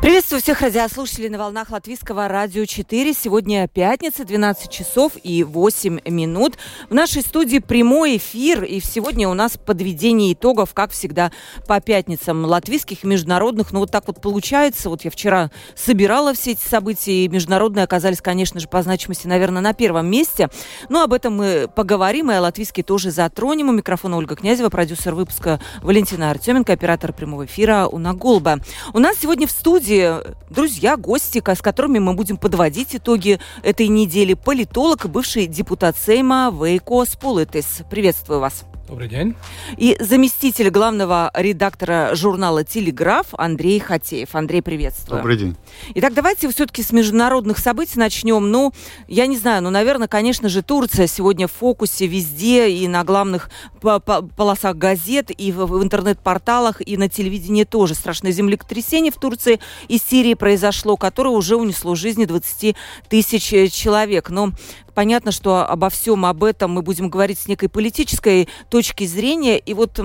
Приветствую всех радиослушателей на волнах Латвийского радио 4. Сегодня пятница, 12 часов и 8 минут. В нашей студии прямой эфир. И сегодня у нас подведение итогов, как всегда, по пятницам латвийских международных. Ну, вот так вот получается. Вот я вчера собирала все эти события, и международные оказались, конечно же, по значимости, наверное, на первом месте. Но об этом мы поговорим, и о латвийске тоже затронем. У микрофона Ольга Князева, продюсер выпуска Валентина Артеменко, оператор прямого эфира Уна Голба. У нас сегодня в студии студии друзья, гости, с которыми мы будем подводить итоги этой недели. Политолог, бывший депутат Сейма Вейко Сполитес. Приветствую вас. Добрый день. И заместитель главного редактора журнала «Телеграф» Андрей Хатеев. Андрей, приветствую. Добрый день. Итак, давайте все-таки с международных событий начнем. Ну, я не знаю, ну, наверное, конечно же, Турция сегодня в фокусе везде и на главных полосах газет, и в, в интернет-порталах, и на телевидении тоже. Страшное землетрясение в Турции и Сирии произошло, которое уже унесло жизни 20 тысяч э, человек. Но Понятно, что обо всем об этом мы будем говорить с некой политической точки зрения. И вот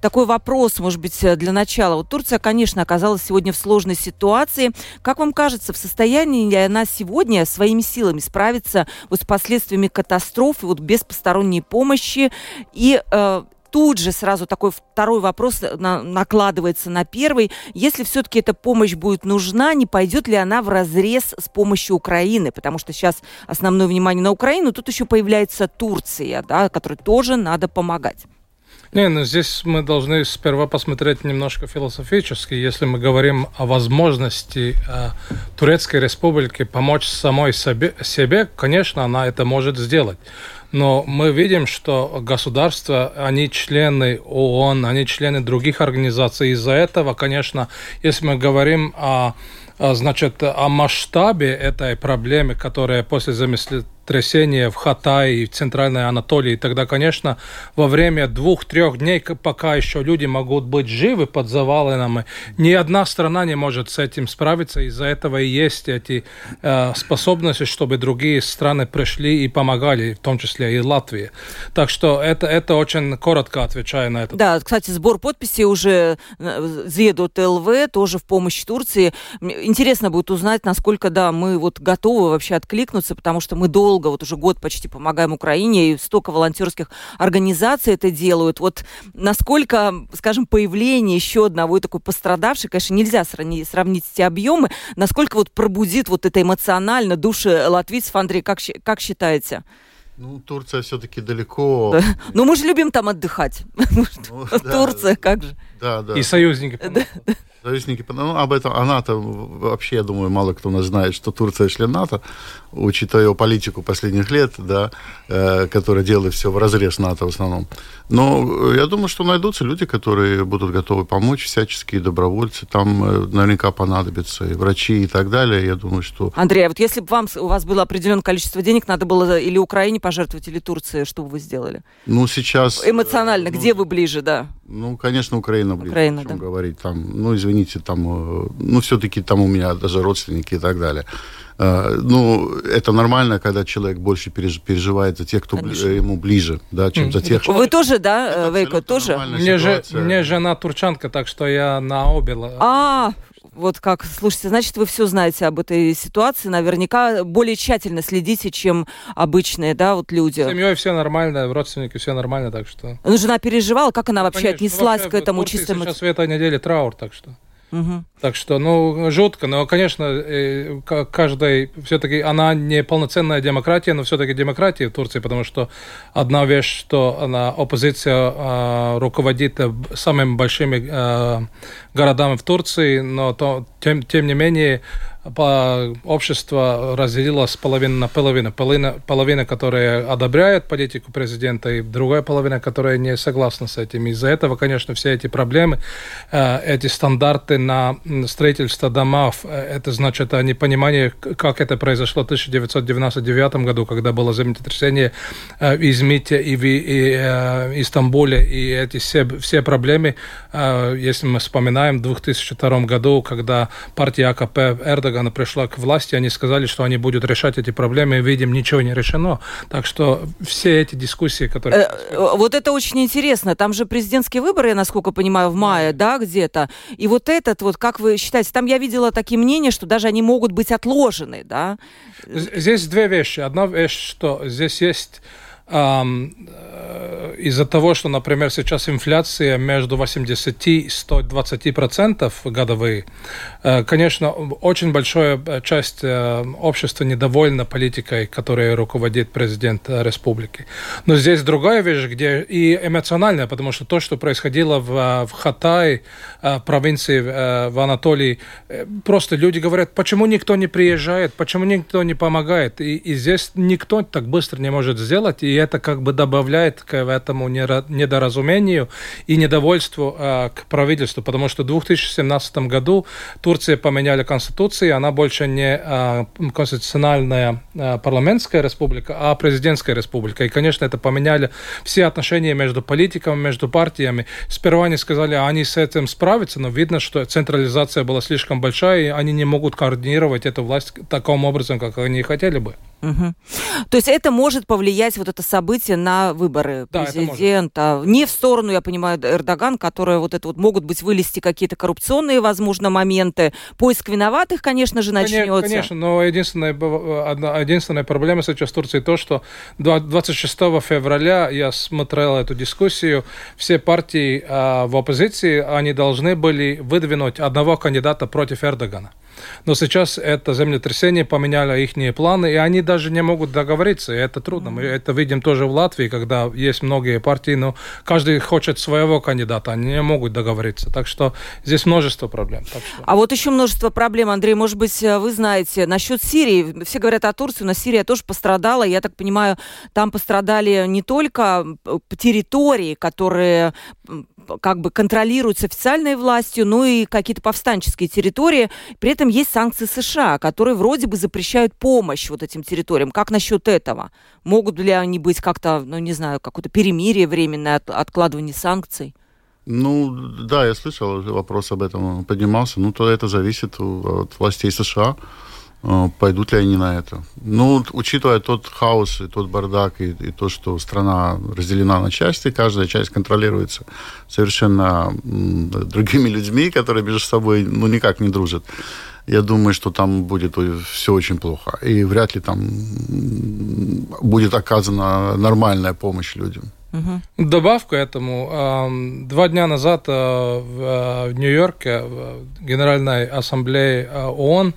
такой вопрос, может быть, для начала. Вот Турция, конечно, оказалась сегодня в сложной ситуации. Как вам кажется, в состоянии ли она сегодня своими силами справиться вот с последствиями катастрофы, вот без посторонней помощи? И э, тут же сразу такой второй вопрос на, накладывается на первый. Если все-таки эта помощь будет нужна, не пойдет ли она в разрез с помощью Украины? Потому что сейчас основное внимание на Украину, тут еще появляется Турция, да, которой тоже надо помогать. Не, ну здесь мы должны сперва посмотреть немножко философически. Если мы говорим о возможности э, Турецкой Республики помочь самой себе, себе, конечно, она это может сделать. Но мы видим, что государства, они члены ООН, они члены других организаций. Из-за этого, конечно, если мы говорим о значит, о масштабе этой проблемы, которая после замесления землетрясение в Хатае, в Центральной Анатолии, тогда, конечно, во время двух-трех дней, пока еще люди могут быть живы под завалами, ни одна страна не может с этим справиться. Из-за этого и есть эти э, способности, чтобы другие страны пришли и помогали, в том числе и Латвия. Так что это, это очень коротко отвечаю на это. Да, кстати, сбор подписей уже э, Зедут ЛВ, тоже в помощь Турции. Интересно будет узнать, насколько, да, мы вот готовы вообще откликнуться, потому что мы долго долго, вот уже год почти помогаем Украине, и столько волонтерских организаций это делают. Вот насколько, скажем, появление еще одного и такой пострадавшей, конечно, нельзя сравнить, сравнить эти объемы, насколько вот пробудит вот это эмоционально души латвийцев, Андрей, как, как считаете? Ну, Турция все-таки далеко. Да. Ну, мы же любим там отдыхать. Ну, Турция, как же. Да, да. И союзники. Союзники, ну, об этом, а НАТО, вообще, я думаю, мало кто нас знает, что Турция член НАТО, учитывая его политику последних лет, да, э, которая делает все в разрез НАТО в основном. Но я думаю, что найдутся люди, которые будут готовы помочь, всяческие добровольцы, там э, наверняка понадобятся и врачи и так далее, я думаю, что... Андрей, а вот если бы вам, у вас было определенное количество денег, надо было или Украине пожертвовать, или Турции, что бы вы сделали? Ну, сейчас... Эмоционально, э, ну, где вы ближе, да? Ну, конечно, Украина ближе, Украина, о чем да. говорить. Там, ну, извините, там, э, ну, все-таки там у меня даже родственники и так далее. Э, ну, это нормально, когда человек больше переживает за тех, кто Конечно. ему ближе, да, чем за тех. Вы тоже, да, Вейко, тоже? Мне, же, мне жена турчанка, так что я на обе. А, вот как, слушайте, значит, вы все знаете об этой ситуации, наверняка более тщательно следите, чем обычные, да, вот люди. С семьей все нормально, родственники все нормально, так что. Ну, жена переживала, как она вообще Конечно, отнеслась вообще, к этому чисто? Сейчас в этой неделе траур, так что. Угу. Так что, ну, жутко, но, конечно, э, каждой, все-таки она не полноценная демократия, но все-таки демократия в Турции, потому что одна вещь, что она, оппозиция э, руководит самыми большими э, городами в Турции, но то, тем, тем не менее общество разделилось половина на половину. Половина, половина, которая одобряет политику президента, и другая половина, которая не согласна с этим. Из-за этого, конечно, все эти проблемы, э, эти стандарты на строительство домов, э, это значит непонимание, как это произошло в 1999 году, когда было землетрясение э, в Измите и в и, Стамбуле, и эти все, все проблемы, если мы вспоминаем, в 2002 году, когда партия АКП Эрдогана пришла к власти, они сказали, что они будут решать эти проблемы, и видим, ничего не решено. Так что все эти дискуссии, которые... Э, вот это очень интересно. Там же президентские выборы, я насколько понимаю, в мае, да, где-то. И вот этот вот, как вы считаете, там я видела такие мнения, что даже они могут быть отложены, да? Здесь две вещи. Одна вещь, что здесь есть Э, из-за того, что, например, сейчас инфляция между 80 и 120 процентов годовые, э, конечно, очень большая часть э, общества недовольна политикой, которой руководит президент республики. Но здесь другая вещь, где и эмоциональная, потому что то, что происходило в, в Хатае, провинции в Анатолии, просто люди говорят, почему никто не приезжает, почему никто не помогает. И, и здесь никто так быстро не может сделать, и это как бы добавляет к этому недоразумению и недовольству э, к правительству, потому что в 2017 году Турция поменяли конституцию, она больше не э, конституциональная э, парламентская республика, а президентская республика. И, конечно, это поменяли все отношения между политиками, между партиями. Сперва они сказали, а они с этим справятся, но видно, что централизация была слишком большая, и они не могут координировать эту власть таким образом, как они хотели бы. Угу. То есть это может повлиять вот это событие на выборы да, президента. Не в сторону, я понимаю, Эрдоган, которые вот это вот могут быть вылезти какие-то коррупционные, возможно, моменты. Поиск виноватых, конечно же, начнется. Конечно, но единственная, одна, единственная проблема сейчас в Турции то, что 26 февраля я смотрел эту дискуссию, все партии а, в оппозиции, они должны были выдвинуть одного кандидата против Эрдогана. Но сейчас это землетрясение поменяло их планы, и они даже не могут договориться, и это трудно. Мы это видим тоже в Латвии, когда есть многие партии, но каждый хочет своего кандидата, они не могут договориться. Так что здесь множество проблем. Что... А вот еще множество проблем, Андрей, может быть, вы знаете, насчет Сирии. Все говорят о Турции, но Сирия тоже пострадала. Я так понимаю, там пострадали не только территории, которые как бы контролируются официальной властью, но и какие-то повстанческие территории. При этом есть санкции США, которые вроде бы запрещают помощь вот этим территориям. Как насчет этого? Могут ли они быть как-то, ну не знаю, какое-то перемирие временное, от, откладывание санкций? Ну, да, я слышал, вопрос об этом поднимался. Ну, то это зависит от властей США. А, пойдут ли они на это. Ну, учитывая тот хаос и тот бардак, и, и то, что страна разделена на части, каждая часть контролируется совершенно другими людьми, которые между собой ну, никак не дружат. Я думаю, что там будет все очень плохо. И вряд ли там будет оказана нормальная помощь людям. Угу. Добавку этому. Два дня назад в Нью-Йорке в Генеральной Ассамблее ООН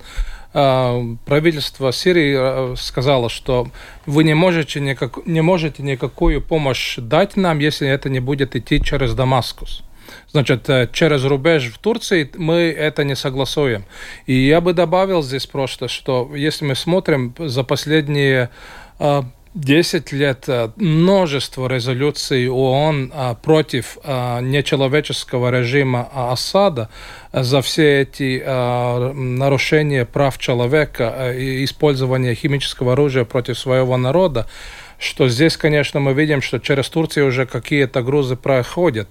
правительство Сирии а, сказало, что вы не можете, никак, не можете никакую помощь дать нам, если это не будет идти через Дамаскус. Значит, э, через рубеж в Турции мы это не согласуем. И я бы добавил здесь просто, что если мы смотрим за последние а, 10 лет э, множество резолюций ООН э, против э, нечеловеческого режима Асада за все эти нарушения прав человека и использование химического оружия против своего народа, что здесь, конечно, мы видим, что через Турцию уже какие-то грузы проходят.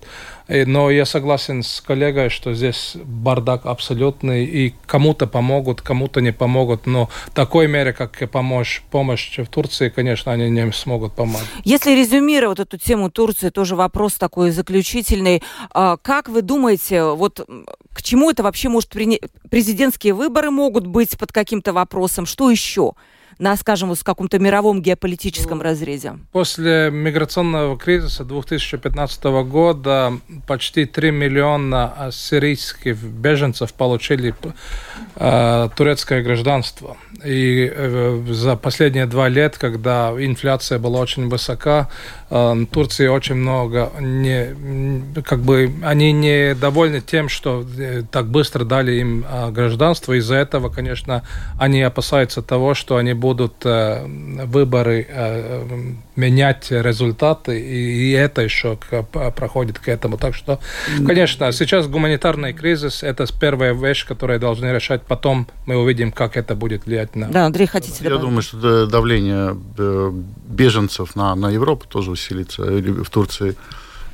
Но я согласен с коллегой, что здесь бардак абсолютный, и кому-то помогут, кому-то не помогут, но такой мере, как помощь, помощь в Турции, конечно, они не смогут помочь. Если резюмировать эту тему Турции, тоже вопрос такой заключительный. А, как вы думаете, вот к чему это вообще может принять? Президентские выборы могут быть под каким-то вопросом? Что еще? На, скажем, в каком-то мировом геополитическом ну, разрезе? После миграционного кризиса 2015 года почти 3 миллиона сирийских беженцев получили э, турецкое гражданство. И э, за последние два лет, когда инфляция была очень высока, Турции очень много не, как бы они не довольны тем, что э, так быстро дали им э, гражданство. Из-за этого, конечно, они опасаются того, что они будут э, выборы э, менять результаты, и, это еще проходит к этому. Так что, конечно, сейчас гуманитарный кризис – это первая вещь, которую должны решать. Потом мы увидим, как это будет влиять на... Да, Андрей, хотите Я думаю, что давление беженцев на, на Европу тоже усилится. В Турции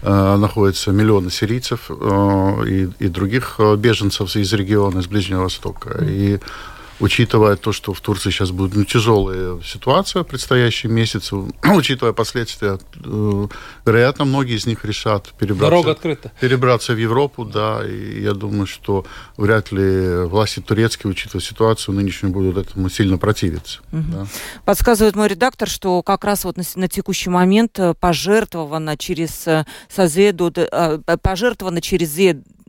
э, находятся миллионы сирийцев э, и, и других беженцев из региона, из Ближнего Востока. И учитывая то, что в Турции сейчас будет ну, тяжелая ситуация в предстоящие месяцы, учитывая последствия, э, вероятно, многие из них решат перебраться, Дорога открыта. перебраться в Европу, да, и я думаю, что вряд ли власти турецкие, учитывая ситуацию нынешнюю, будут этому сильно противиться. Угу. Да. Подсказывает мой редактор, что как раз вот на, на текущий момент э, пожертвовано через э, Созеду, пожертвовано через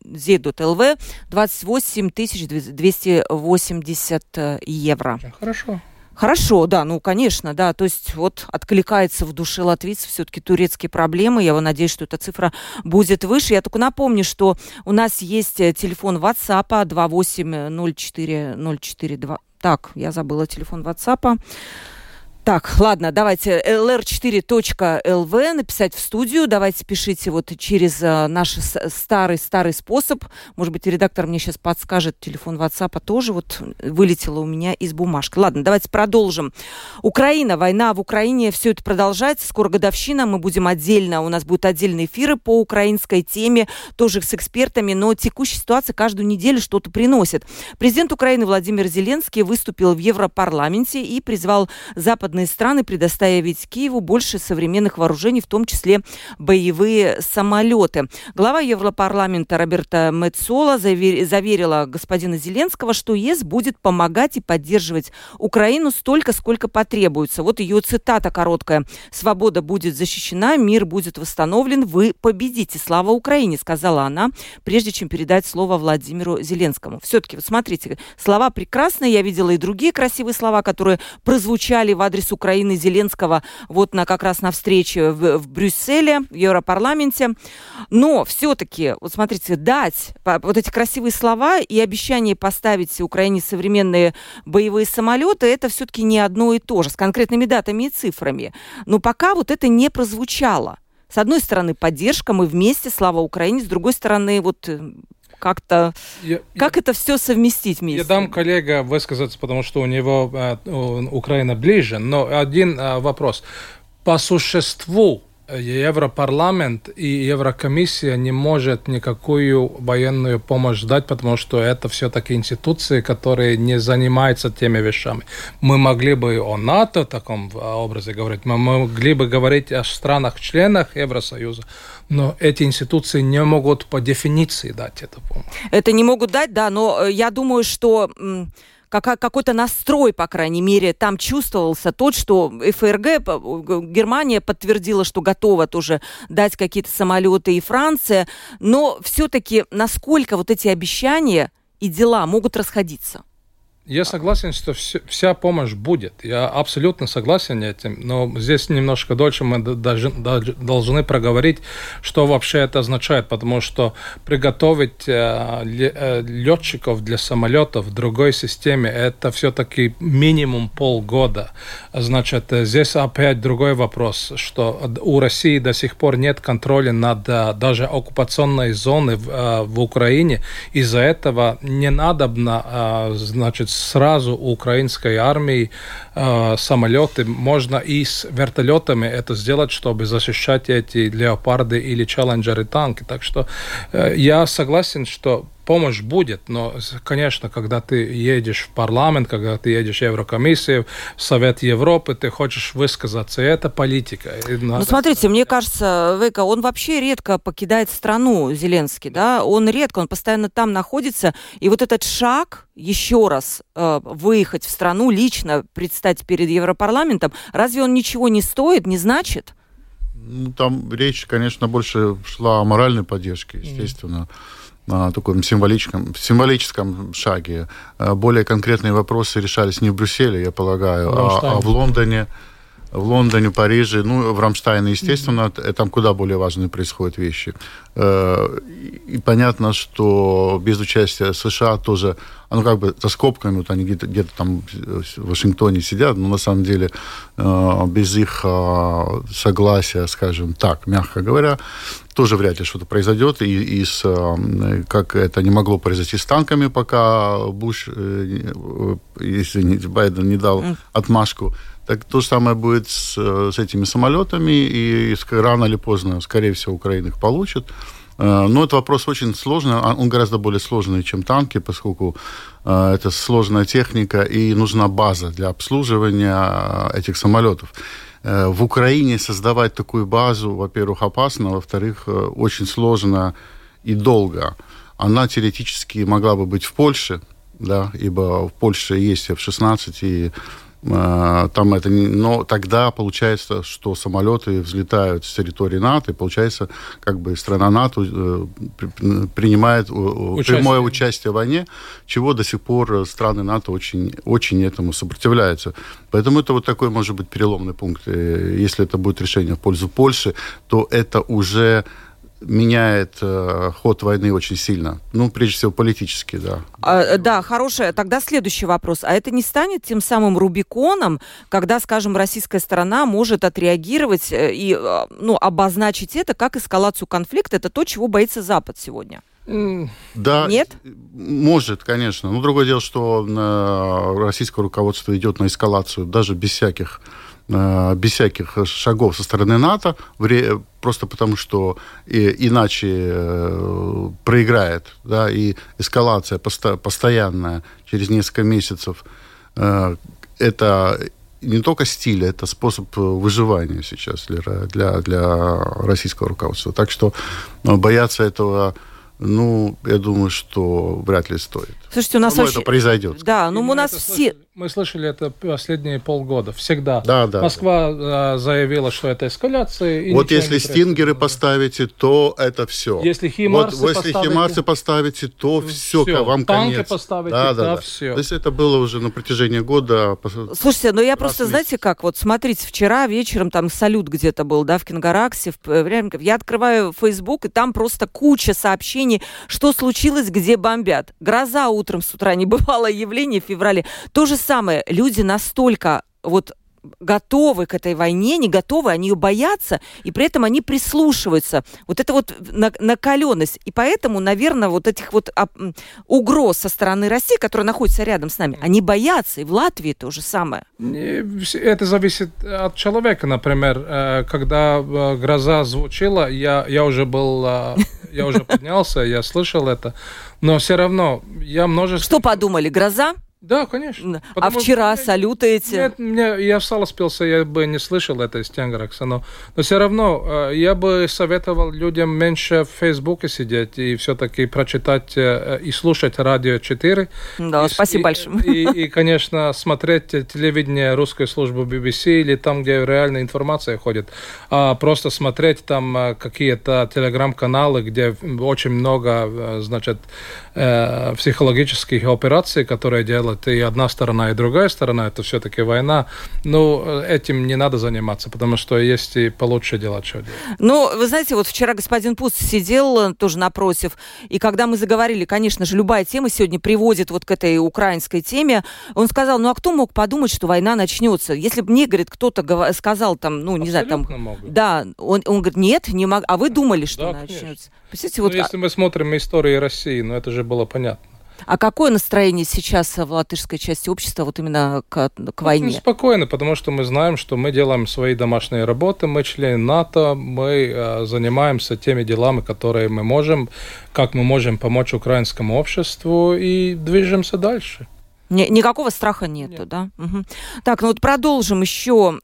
Z.LV 28 280 э, евро. Хорошо. Хорошо, да, ну, конечно, да. То есть вот откликается в душе латвийцев все-таки турецкие проблемы. Я надеюсь, что эта цифра будет выше. Я только напомню, что у нас есть э, телефон WhatsApp 280404. Так, я забыла телефон WhatsApp. Так, ладно, давайте lr4.lv написать в студию. Давайте пишите вот через uh, наш старый-старый способ. Может быть, редактор мне сейчас подскажет. Телефон WhatsApp тоже вот вылетело у меня из бумажки. Ладно, давайте продолжим. Украина, война в Украине, все это продолжается. Скоро годовщина, мы будем отдельно, у нас будут отдельные эфиры по украинской теме, тоже с экспертами, но текущая ситуация каждую неделю что-то приносит. Президент Украины Владимир Зеленский выступил в Европарламенте и призвал Запад западные страны предоставить Киеву больше современных вооружений, в том числе боевые самолеты. Глава Европарламента Роберта Мецола заверила господина Зеленского, что ЕС будет помогать и поддерживать Украину столько, сколько потребуется. Вот ее цитата короткая. «Свобода будет защищена, мир будет восстановлен, вы победите. Слава Украине», сказала она, прежде чем передать слово Владимиру Зеленскому. Все-таки, вот смотрите, слова прекрасные. Я видела и другие красивые слова, которые прозвучали в адрес адрес Украины Зеленского вот на как раз на встрече в, в Брюсселе, в Европарламенте. Но все-таки, вот смотрите, дать вот эти красивые слова и обещание поставить Украине современные боевые самолеты, это все-таки не одно и то же, с конкретными датами и цифрами. Но пока вот это не прозвучало. С одной стороны, поддержка, мы вместе, слава Украине, с другой стороны, вот э, как-то... Я, как я, это все совместить вместе? Я дам коллега высказаться, потому что у него э, Украина ближе, но один э, вопрос. По существу Европарламент и Еврокомиссия не может никакую военную помощь дать, потому что это все-таки институции, которые не занимаются теми вещами. Мы могли бы о НАТО в таком образе говорить, мы могли бы говорить о странах-членах Евросоюза, но эти институции не могут по дефиниции дать эту помощь. Это не могут дать, да, но э, я думаю, что какой-то настрой, по крайней мере, там чувствовался тот, что ФРГ, Германия подтвердила, что готова тоже дать какие-то самолеты, и Франция, но все-таки насколько вот эти обещания и дела могут расходиться? Я согласен, что все, вся помощь будет. Я абсолютно согласен этим, но здесь немножко дольше мы даже, должны проговорить, что вообще это означает, потому что приготовить э, э, летчиков для самолетов в другой системе это все-таки минимум полгода. Значит, э, здесь опять другой вопрос, что у России до сих пор нет контроля над даже оккупационной зоной в, в Украине. Из-за этого не надобно, э, значит, сразу у украинской армии э, самолеты, можно и с вертолетами это сделать, чтобы защищать эти леопарды или челленджеры танки. Так что э, я согласен, что помощь будет, но, конечно, когда ты едешь в парламент, когда ты едешь в Еврокомиссию, в Совет Европы, ты хочешь высказаться, и это политика. И ну, смотрите, мне кажется, Вейка, он вообще редко покидает страну, Зеленский, да, он редко, он постоянно там находится, и вот этот шаг еще раз э, выехать в страну, лично предстать перед Европарламентом, разве он ничего не стоит, не значит? Ну, там речь, конечно, больше шла о моральной поддержке, естественно. Mm таком символическом, символическом шаге. Э, более конкретные вопросы решались не в Брюсселе, я полагаю, а, а в Лондоне в Лондоне, Париже, ну, в Рамштайне, естественно, mm-hmm. там куда более важные происходят вещи. Э, и понятно, что без участия США тоже, ну, как бы за скобками, вот они где-то, где там в Вашингтоне сидят, но на самом деле э, без их согласия, скажем так, мягко говоря, тоже вряд ли что-то произойдет. И, и с, как это не могло произойти с танками, пока Буш, если Байден не дал отмашку так то же самое будет с, с этими самолетами, и рано или поздно, скорее всего, Украина их получит. Э, но этот вопрос очень сложный, а он гораздо более сложный, чем танки, поскольку э, это сложная техника и нужна база для обслуживания этих самолетов. Э, в Украине создавать такую базу, во-первых, опасно, во-вторых, очень сложно и долго. Она теоретически могла бы быть в Польше, да, ибо в Польше есть F-16, и а, там это не... Но тогда получается, что самолеты взлетают с территории НАТО, и получается, как бы страна НАТО э, принимает участие. прямое участие в войне, чего до сих пор страны НАТО очень, очень этому сопротивляются. Поэтому это вот такой может быть переломный пункт. Если это будет решение в пользу Польши, то это уже меняет э, ход войны очень сильно. Ну, прежде всего, политически, да. А, да, хорошая. Тогда следующий вопрос. А это не станет тем самым Рубиконом, когда, скажем, российская сторона может отреагировать э, и э, ну, обозначить это как эскалацию конфликта? Это то, чего боится Запад сегодня. Да, Нет? может, конечно. Но другое дело, что э, российское руководство идет на эскалацию даже без всяких Э, без всяких шагов со стороны НАТО, просто потому что иначе э, проиграет, да, и эскалация посто, постоянная через несколько месяцев, э, это не только стиль, это способ выживания сейчас для, для, для российского руководства. Так что бояться этого ну, я думаю, что вряд ли стоит. Слушайте, у нас Но очень... это произойдет. Да, ну у нас все... Мы слышали это последние полгода, всегда. Да, да. Москва да. заявила, что это эскаляция. И вот если стингеры поставите, то это все. Если химарсы вот, если поставите, химарсы поставите, то все, все. вам Танки конец. поставите, да, да, да, все. То есть это было уже на протяжении года. Слушайте, ну я просто, месяц. знаете как, вот смотрите, вчера вечером там салют где-то был, да, в Кингараксе, в Я открываю Facebook, и там просто куча сообщений, что случилось, где бомбят. Гроза утром с утра, не бывало явление в феврале. То же самое, люди настолько вот готовы к этой войне, не готовы, они ее боятся, и при этом они прислушиваются. Вот это вот накаленность. И поэтому, наверное, вот этих вот а, угроз со стороны России, которая находится рядом с нами, они боятся. И в Латвии то же самое. Это зависит от человека. Например, э, когда э, гроза звучала, я, я уже был, э, я уже поднялся, я слышал это. Но все равно я множество... Что подумали? Гроза? Да, конечно. А Потому вчера что, салюты эти? Нет, мне, я встал, спился, я бы не слышал это из Тенгракса, но, но все равно э, я бы советовал людям меньше в Фейсбуке сидеть и все-таки прочитать э, и слушать радио 4. Да, и, спасибо и, большое. И, и, конечно, смотреть телевидение русской службы BBC или там, где реальная информация ходит, а просто смотреть там э, какие-то телеграм-каналы, где очень много, значит, психологических операций, которые делают делать и одна сторона, и другая сторона, это все-таки война. Ну, этим не надо заниматься, потому что есть и получше делать, что делать. Ну, вы знаете, вот вчера господин Пуст сидел э, тоже напротив, и когда мы заговорили, конечно же, любая тема сегодня приводит вот к этой украинской теме, он сказал, ну а кто мог подумать, что война начнется? Если бы мне, говорит, кто-то сказал там, ну, не Абсолютно знаю, там... Могут. Да, он, он говорит, нет, не мог. А вы думали, что да, начнется? Представляете, ну, вот... если мы смотрим истории России, ну это же было понятно. А какое настроение сейчас в латышской части общества вот именно к, к войне? Ну, спокойно, потому что мы знаем, что мы делаем свои домашние работы, мы члены НАТО, мы э, занимаемся теми делами, которые мы можем, как мы можем помочь украинскому обществу и движемся дальше. Ни, никакого страха нету, Нет. да? Угу. Так, ну вот продолжим еще.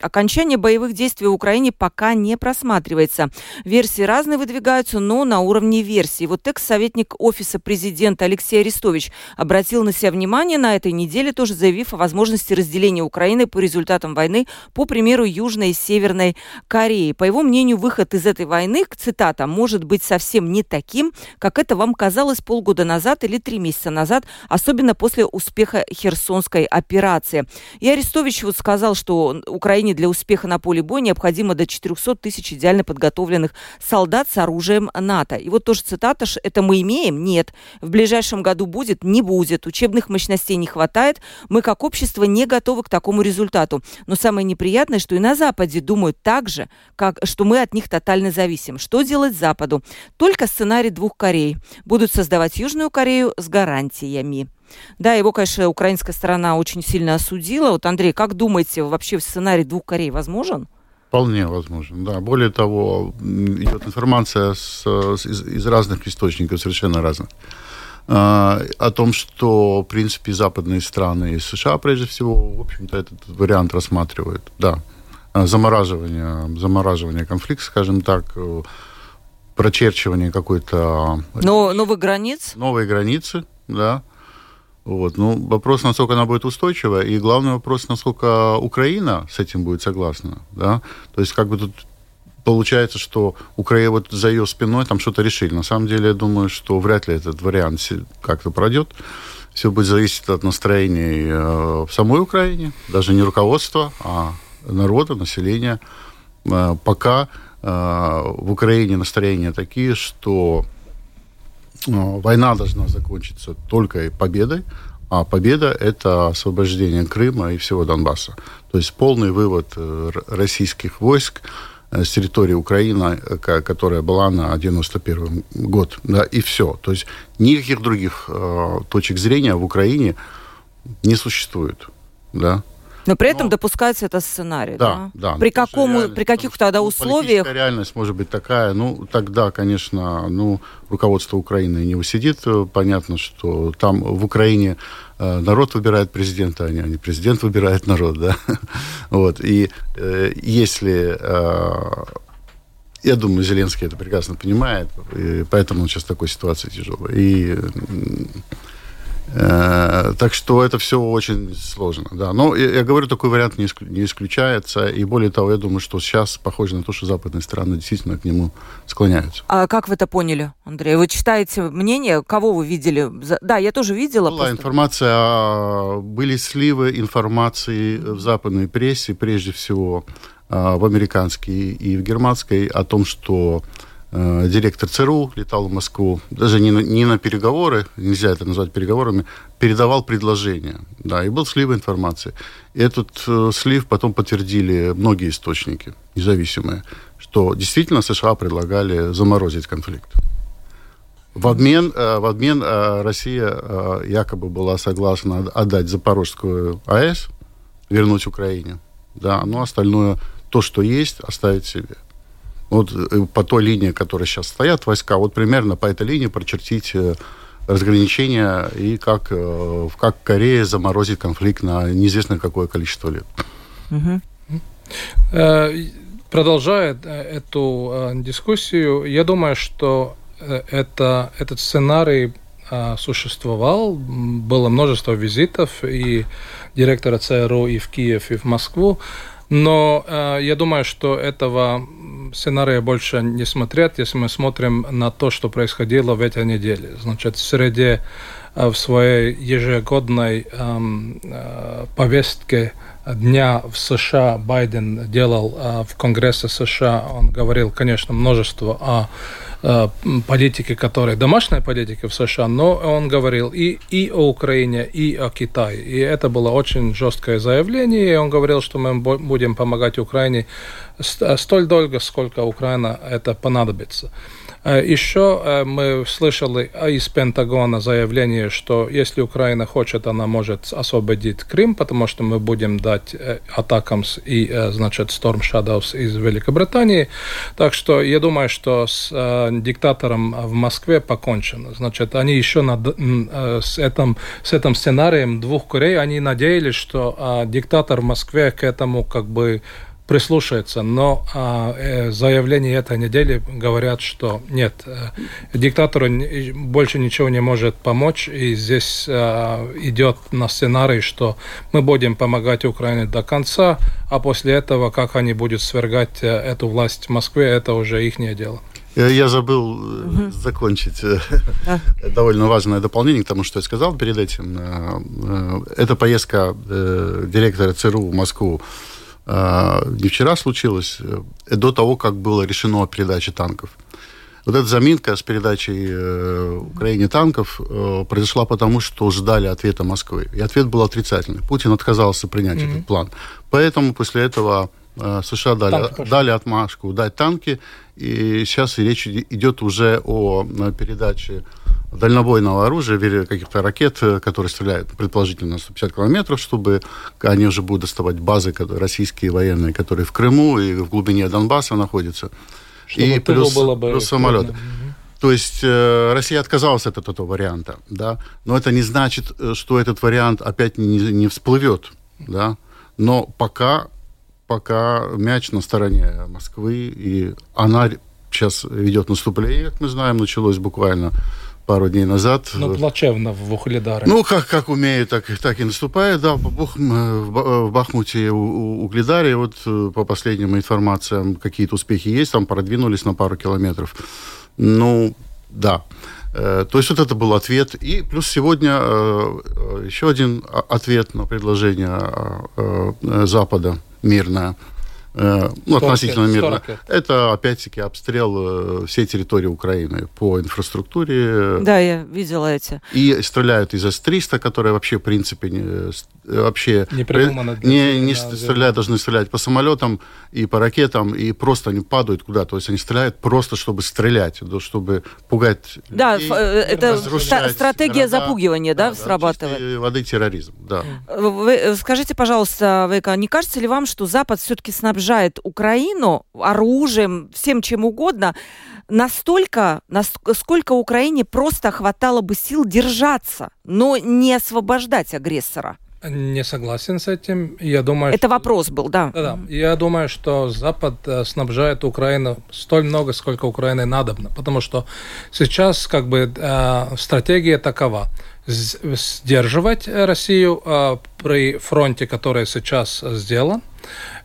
Окончание боевых действий в Украине пока не просматривается. Версии разные выдвигаются, но на уровне версий. Вот экс-советник Офиса президента Алексей Арестович обратил на себя внимание на этой неделе, тоже заявив о возможности разделения Украины по результатам войны, по примеру Южной и Северной Кореи. По его мнению, выход из этой войны, цитата, может быть совсем не таким, как это вам казалось полгода назад или три месяца назад, особенно после успеха Херсонской операции. И Арестович вот сказал, что Украине для успеха на поле боя необходимо до 400 тысяч идеально подготовленных солдат с оружием НАТО. И вот тоже цитата, это мы имеем? Нет. В ближайшем году будет? Не будет. Учебных мощностей не хватает. Мы как общество не готовы к такому результату. Но самое неприятное, что и на Западе думают так же, как, что мы от них тотально зависим. Что делать Западу? Только сценарий двух Корей. Будут создавать Южную Корею с гарантиями. Да, его, конечно, украинская сторона очень сильно осудила. Вот, Андрей, как думаете, вообще сценарий двух Корей возможен? Вполне возможен, да. Более того, идет информация с, с, из, из разных источников, совершенно разных, э, о том, что, в принципе, западные страны и США, прежде всего, в общем-то, этот вариант рассматривают, да. Замораживание, замораживание конфликта, скажем так, э, прочерчивание какой-то... Но, новых границ? Новые границы, да вот. Ну, вопрос, насколько она будет устойчива, и главный вопрос, насколько Украина с этим будет согласна. Да? То есть, как бы тут получается, что Украина вот за ее спиной там что-то решили. На самом деле, я думаю, что вряд ли этот вариант как-то пройдет. Все будет зависеть от настроений э, в самой Украине, даже не руководства, а народа, населения. Э, пока э, в Украине настроения такие, что война должна закончиться только победой, а победа – это освобождение Крыма и всего Донбасса. То есть полный вывод э, российских войск э, с территории Украины, э, которая была на 91 год. Да, и все. То есть никаких других точек зрения в Украине не существует. Да? Но при этом Но... допускается это сценарий, да? Да, да. При, какому, при каких тогда ну, условиях? реальность может быть такая. Ну, тогда, конечно, ну, руководство Украины не усидит. Понятно, что там в Украине э, народ выбирает президента, а не, а не президент выбирает народ, да. вот. И э, если... Э, я думаю, Зеленский это прекрасно понимает, и поэтому он сейчас в такой ситуации тяжелой. И Э, так что это все очень сложно, да. Но я, я говорю, такой вариант не, не исключается. И более того, я думаю, что сейчас похоже на то, что западные страны действительно к нему склоняются. А как вы это поняли, Андрей? Вы читаете мнение? Кого вы видели? Да, я тоже видела. Была просто... информация, были сливы информации в западной прессе, прежде всего а, в американской и в германской, о том, что Э, директор ЦРУ летал в Москву, даже не на, не на переговоры, нельзя это назвать переговорами, передавал предложение, да, и был слив информации. И этот э, слив потом подтвердили многие источники, независимые, что действительно США предлагали заморозить конфликт. В обмен, э, в обмен э, Россия э, якобы была согласна отдать Запорожскую АЭС, вернуть Украине, да, но остальное, то, что есть, оставить себе вот э, по той линии, которая сейчас стоят войска, вот примерно по этой линии прочертить э, разграничения и как, э, как Корея заморозит конфликт на неизвестное какое количество лет. Угу. Продолжая эту дискуссию, я думаю, что это, этот сценарий существовал, было множество визитов и директора ЦРУ и в Киев, и в Москву, но э, я думаю, что этого сценария больше не смотрят, если мы смотрим на то, что происходило в эти недели. Значит, в среде э, в своей ежегодной эм, э, повестке дня в США Байден делал э, в Конгрессе США, он говорил, конечно, множество о Э, политики, которые домашней политики в США, но он говорил и, и о Украине, и о Китае. И это было очень жесткое заявление, и он говорил, что мы будем помогать Украине столь долго, сколько Украина это понадобится. Еще мы слышали из Пентагона заявление, что если Украина хочет, она может освободить Крым, потому что мы будем дать атакам и, значит, Storm Shadows из Великобритании. Так что я думаю, что с диктатором в Москве покончено. Значит, они еще над, с, этим, с этим сценарием двух Корей, они надеялись, что диктатор в Москве к этому как бы прислушается, но а, э, заявления этой недели говорят, что нет, э, диктатору больше ничего не может помочь, и здесь э, идет на сценарий, что мы будем помогать Украине до конца, а после этого, как они будут свергать э, эту власть в Москве, это уже их дело. Я забыл угу. закончить да. довольно важное дополнение к тому, что я сказал перед этим. Это поездка директора ЦРУ в Москву не вчера случилось, э, до того, как было решено о передаче танков. Вот эта заминка с передачей э, Украине танков э, произошла потому, что ждали ответа Москвы. И ответ был отрицательный. Путин отказался принять mm-hmm. этот план. Поэтому после этого э, США дали, дали отмашку дать танки. И сейчас речь идет уже о передаче дальнобойного оружия, каких-то ракет, э, которые стреляют предположительно на 150 километров, чтобы они уже будут доставать базы российские военные, которые в Крыму и в глубине Донбасса находятся. Чтобы и плюс, было бы плюс самолеты. То есть э, Россия отказалась от этого варианта, да, но это не значит, э, что этот вариант опять не, не всплывет, да, но пока, пока мяч на стороне Москвы, и она сейчас ведет наступление, как мы знаем, началось буквально пару дней назад. Ну, плачевно в Угледаре. Ну, как, как умеют, так, так и наступает. Да, в Бахмуте, у Угледаре, вот э, по последним информациям, какие-то успехи есть, там продвинулись на пару километров. Ну, да. Э, то есть вот это был ответ. И плюс сегодня э, еще один ответ на предложение Запада мирное – Э, ну, относительно мирно. Это, опять-таки, обстрел э, всей территории Украины по инфраструктуре. Да, я видела эти. И стреляют из С-300, которые вообще, в принципе, не, вообще не, придумано не, не стреляют, должны стрелять по самолетам и по ракетам, и просто они падают куда-то. То есть они стреляют просто, чтобы стрелять, чтобы пугать Да, людей, э, это стратегия города, запугивания, да, да срабатывает? воды терроризм, да. Вы, скажите, пожалуйста, Вейка, не кажется ли вам, что Запад все-таки снабжает снабжает Украину оружием, всем чем угодно, настолько, насколько Украине просто хватало бы сил держаться, но не освобождать агрессора. Не согласен с этим. Я думаю, Это что... вопрос был, да. Да, да. Я думаю, что Запад э, снабжает Украину столь много, сколько Украине надобно, потому что сейчас как бы э, стратегия такова сдерживать Россию э, при фронте, который сейчас сделан,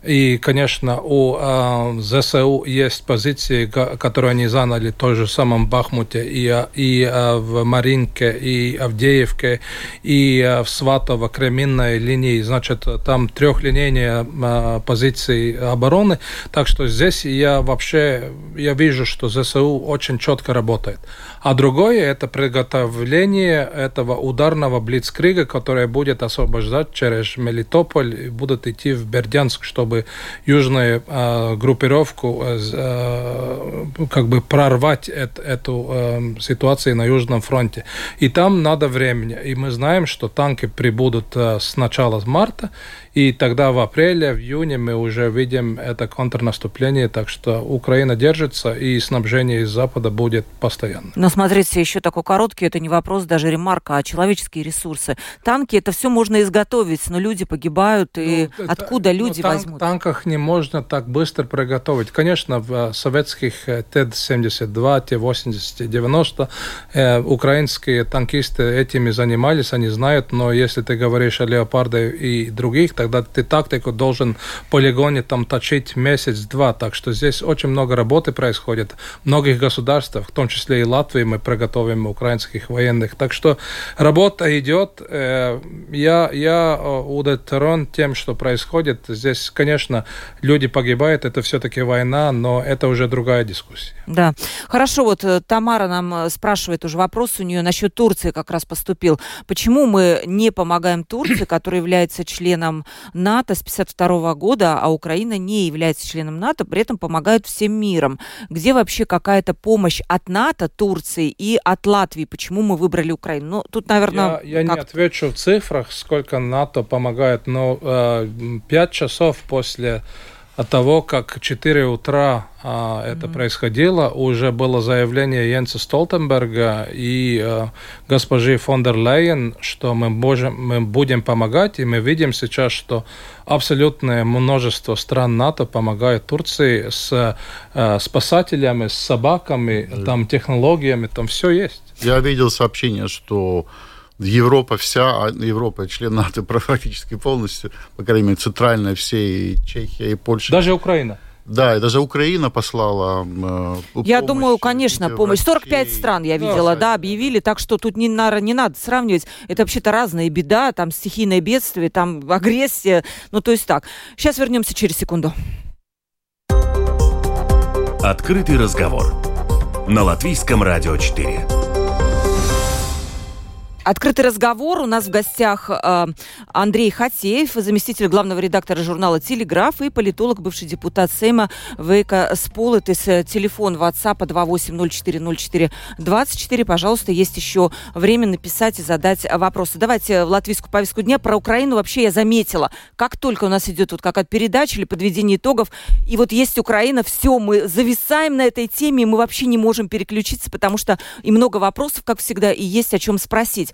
и, конечно, у э, ЗСУ есть позиции, которые они заняли в том же самом Бахмуте, и, и э, в Маринке, и Авдеевке, и э, в Сватово-Креминной линии. Значит, там трехлинейные э, позиции обороны. Так что здесь я вообще я вижу, что ЗСУ очень четко работает. А другое – это приготовление этого ударного блицкрига, который будет освобождать через Мелитополь и будут идти в Бердянск, чтобы южную э, группировку э, как бы прорвать это, эту э, ситуацию на Южном фронте. И там надо времени. И мы знаем, что танки прибудут э, с начала марта, и тогда в апреле, в июне мы уже видим это контрнаступление, так что Украина держится, и снабжение из Запада будет постоянно. Но смотрите, еще такой короткий, это не вопрос, даже ремарка, а человеческие ресурсы. Танки, это все можно изготовить, но люди погибают, и ну, откуда это, люди танк, возьмут? Танках не можно так быстро приготовить. Конечно, в э, советских э, ТЭД-72, Т-80, 90 э, украинские танкисты этими занимались, они знают, но если ты говоришь о Леопарде и других, тогда ты тактику должен в полигоне там точить месяц-два. Так что здесь очень много работы происходит. Многих государствах, в том числе и Латвии, мы приготовим украинских военных. Так что работа идет. Э, я, я удовлетворен тем, что происходит. Здесь здесь, конечно, люди погибают, это все-таки война, но это уже другая дискуссия. Да. Хорошо, вот э, Тамара нам э, спрашивает уже вопрос у нее насчет Турции как раз поступил. Почему мы не помогаем Турции, которая является членом НАТО с 52 года, а Украина не является членом НАТО, при этом помогают всем миром? Где вообще какая-то помощь от НАТО Турции и от Латвии? Почему мы выбрали Украину? Ну, тут, наверное... Я, я не отвечу в цифрах, сколько НАТО помогает, но э, 5 часов после от того, как 4 утра а, это mm-hmm. происходило, уже было заявление Йенса Столтенберга и а, госпожи фон дер Лейен, что мы, можем, мы будем помогать, и мы видим сейчас, что абсолютное множество стран НАТО помогает Турции с а, спасателями, с собаками, mm-hmm. там технологиями, там все есть. Я видел сообщение, что Европа вся, а Европа член НАТО практически полностью, по крайней мере, центральная все, и Чехия, и Польша. Даже Украина. Да, и даже Украина послала э, Я думаю, конечно, помощь. 45 стран, я видела, да, да, объявили, так что тут не, не надо сравнивать. Это вообще-то разная беда, там стихийное бедствие, там агрессия. Ну, то есть так. Сейчас вернемся через секунду. Открытый разговор на Латвийском радио 4. Открытый разговор. У нас в гостях э, Андрей Хатеев, заместитель главного редактора журнала «Телеграф» и политолог, бывший депутат Сейма Вейка Сполотис. Телефон WhatsApp 28040424. Пожалуйста, есть еще время написать и задать вопросы. Давайте в латвийскую повестку дня. Про Украину вообще я заметила. Как только у нас идет вот какая-то передача или подведение итогов, и вот есть Украина, все, мы зависаем на этой теме, и мы вообще не можем переключиться, потому что и много вопросов, как всегда, и есть о чем спросить.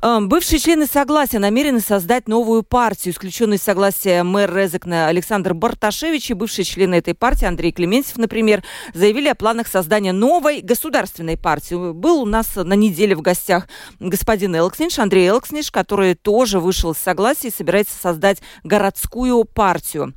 бывшие члены Согласия намерены создать новую партию. Исключенный из Согласия мэр Резекна Александр Барташевич и бывшие члены этой партии Андрей Клементьев, например, заявили о планах создания новой государственной партии. Был у нас на неделе в гостях господин Элксниш, Андрей Элксниш, который тоже вышел из Согласия и собирается создать городскую партию.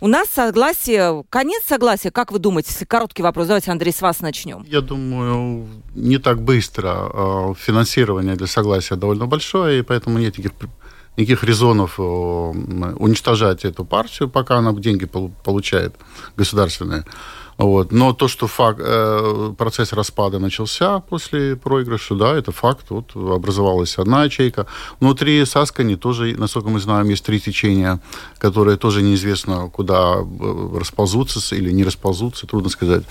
У нас согласие, конец согласия, как вы думаете? Короткий вопрос. Давайте, Андрей, с вас начнем. Я думаю, не так быстро. А, финансирование для согласия довольно большое, и поэтому нет никаких никаких резонов уничтожать эту партию, пока она деньги получает государственные. Вот. Но то, что факт, э, процесс распада начался после проигрыша, да, это факт. Вот образовалась одна ячейка. Внутри Саскани тоже, насколько мы знаем, есть три течения, которые тоже неизвестно, куда э, расползутся или не расползутся, трудно сказать.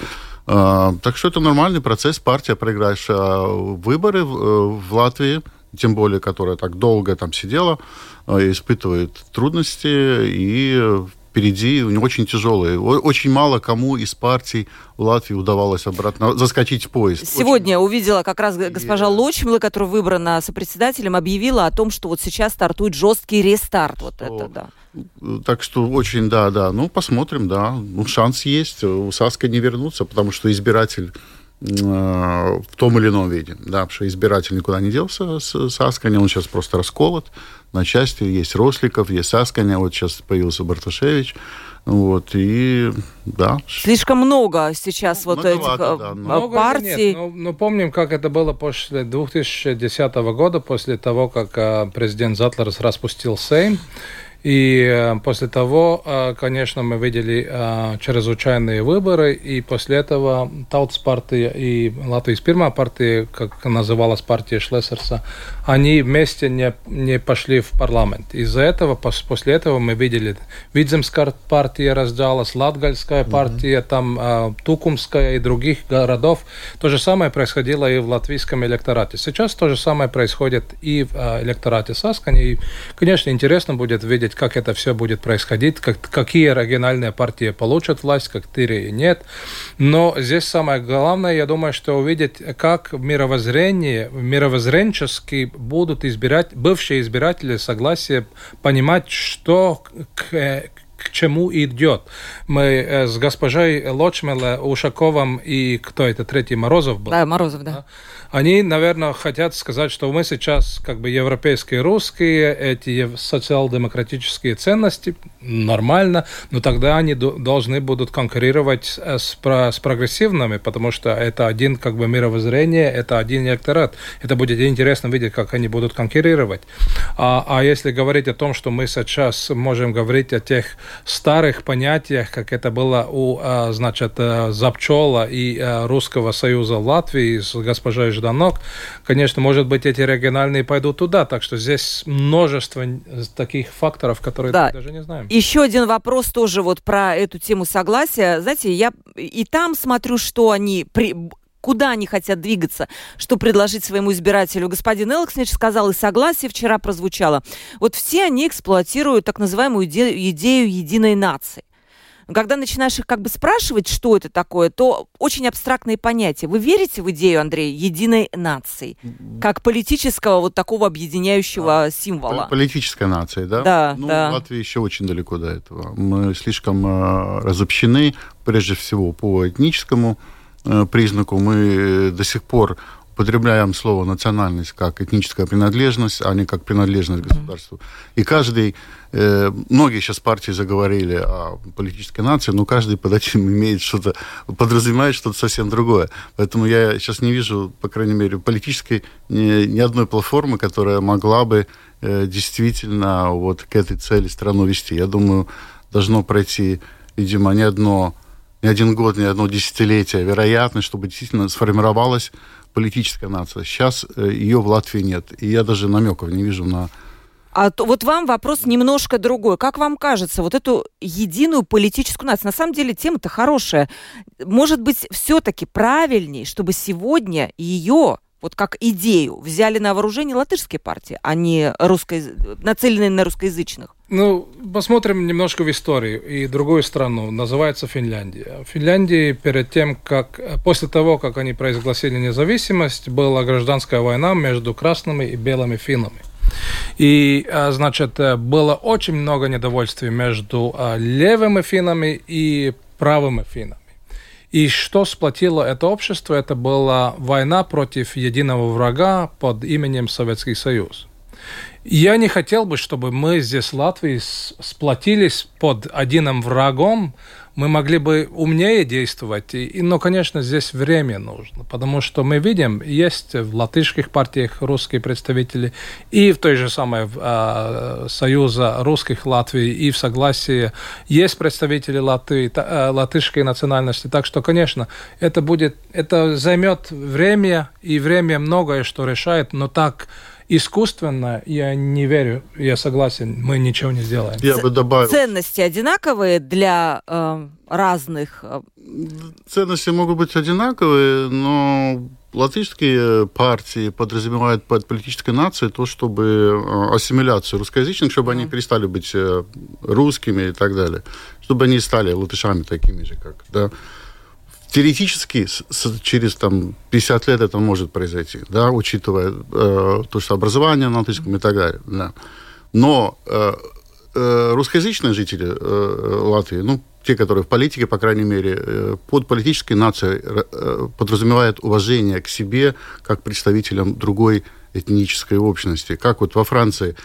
Э, так что это нормальный процесс. Партия, проигравшая выборы э, в Латвии, тем более, которая так долго там сидела, э, испытывает трудности и впереди у него очень тяжелые. Очень мало кому из партий в Латвии удавалось обратно заскочить в поезд. Сегодня очень... увидела как раз госпожа и... Лочмила, которая выбрана сопредседателем, объявила о том, что вот сейчас стартует жесткий рестарт. Вот что... это, да. Так что очень, да, да. Ну, посмотрим, да. Ну, шанс есть. У Саска не вернуться, потому что избиратель Э, в том или ином виде. Да, потому что избиратель никуда не делся с, с Аскани, он сейчас просто расколот на части. Есть Росликов, есть Асканя, вот сейчас появился Бартушевич. Вот, и да. Слишком много сейчас ну, вот этих да, э, но... партий. Нет, но, но помним, как это было после 2010 года, после того, как э, президент Затлерс распустил Сейм. И э, после того, э, конечно, мы видели э, чрезвычайные выборы, и после этого Таутс партия и Латвийс Пирма партия, как называлась партия Шлессерса, они вместе не, не пошли в парламент. Из-за этого, после этого мы видели Видземская партия раздалась, Латгальская партия, mm-hmm. там Тукумская и других городов. То же самое происходило и в латвийском электорате. Сейчас то же самое происходит и в электорате Саскани. И, конечно, интересно будет видеть посмотреть, как это все будет происходить, как, какие региональные партии получат власть, какие нет. Но здесь самое главное, я думаю, что увидеть, как в мировоззрении, мировоззренчески будут избирать, бывшие избиратели согласие понимать, что к, к чему идет. Мы э, с госпожой Лочмеле, Ушаковым и кто это, третий, Морозов был? Да, Морозов, да. Они, наверное, хотят сказать, что мы сейчас как бы европейские русские, эти социал-демократические ценности, нормально, но тогда они должны будут конкурировать э, с, с прогрессивными, потому что это один как бы мировоззрение, это один электорат. Это будет интересно видеть, как они будут конкурировать. А, а если говорить о том, что мы сейчас можем говорить о тех старых понятиях, как это было у, э, значит, э, Запчола и Русского союза Латвии с госпожой Жданок, конечно, может быть, эти региональные пойдут туда. Так что здесь множество таких факторов, которые да. даже не знаем. Еще один вопрос тоже вот про эту тему согласия. Знаете, я и там смотрю, что они при, куда они хотят двигаться, что предложить своему избирателю. Господин Элкснич сказал, и согласие вчера прозвучало. Вот все они эксплуатируют так называемую идею единой нации. Когда начинаешь их как бы спрашивать, что это такое, то очень абстрактные понятия. Вы верите в идею, Андрей, единой нации? Как политического вот такого объединяющего символа? Политическая нация, да? Да, ну, да. Латвия еще очень далеко до этого. Мы слишком э, разобщены, прежде всего, по этническому э, признаку. Мы до сих пор употребляем слово национальность как этническая принадлежность, а не как принадлежность государству. И каждый, э, многие сейчас партии заговорили о политической нации, но каждый под этим имеет что-то, подразумевает что-то совсем другое. Поэтому я сейчас не вижу, по крайней мере, политической ни, ни одной платформы, которая могла бы э, действительно вот к этой цели страну вести. Я думаю, должно пройти, видимо, не одно не один год, не одно десятилетие, вероятно, чтобы действительно сформировалась политическая нация. Сейчас э, ее в Латвии нет. И я даже намеков не вижу на а то, вот вам вопрос немножко другой. Как вам кажется, вот эту единую политическую нацию, на самом деле тема-то хорошая. Может быть, все-таки правильнее, чтобы сегодня ее вот как идею взяли на вооружение латышские партии, а не русско... нацеленные на русскоязычных? Ну, посмотрим немножко в историю и другую страну. Называется Финляндия. В Финляндии перед тем, как после того, как они произгласили независимость, была гражданская война между красными и белыми финнами. И, а, значит, было очень много недовольствия между а, левыми финнами и правыми финнами. И что сплотило это общество, это была война против единого врага под именем Советский Союз. Я не хотел бы, чтобы мы здесь в Латвии сплотились под одним врагом, мы могли бы умнее действовать, и, но, конечно, здесь время нужно, потому что мы видим, есть в латышских партиях русские представители, и в той же самой э, Союза русских Латвии, и в Согласии есть представители Латвии, та, э, латышской национальности, так что, конечно, это будет, это займет время, и время многое что решает, но так искусственно, я не верю, я согласен, мы ничего не сделаем. Я бы добавил. Ценности одинаковые для э, разных? Э, Ценности могут быть одинаковые, но латышские партии подразумевают под политической нацией то, чтобы э, ассимиляцию русскоязычных, чтобы mm. они перестали быть э, русскими и так далее, чтобы они стали латышами такими же, как, да, теоретически с, через там, 50 лет это может произойти, да, учитывая э, то, что образование на английском и так далее. Да. Но э, э, русскоязычные жители э, Латвии, ну, те, которые в политике, по крайней мере, э, под политической нацией э, подразумевают уважение к себе как представителям другой этнической общности. Как вот во Франции,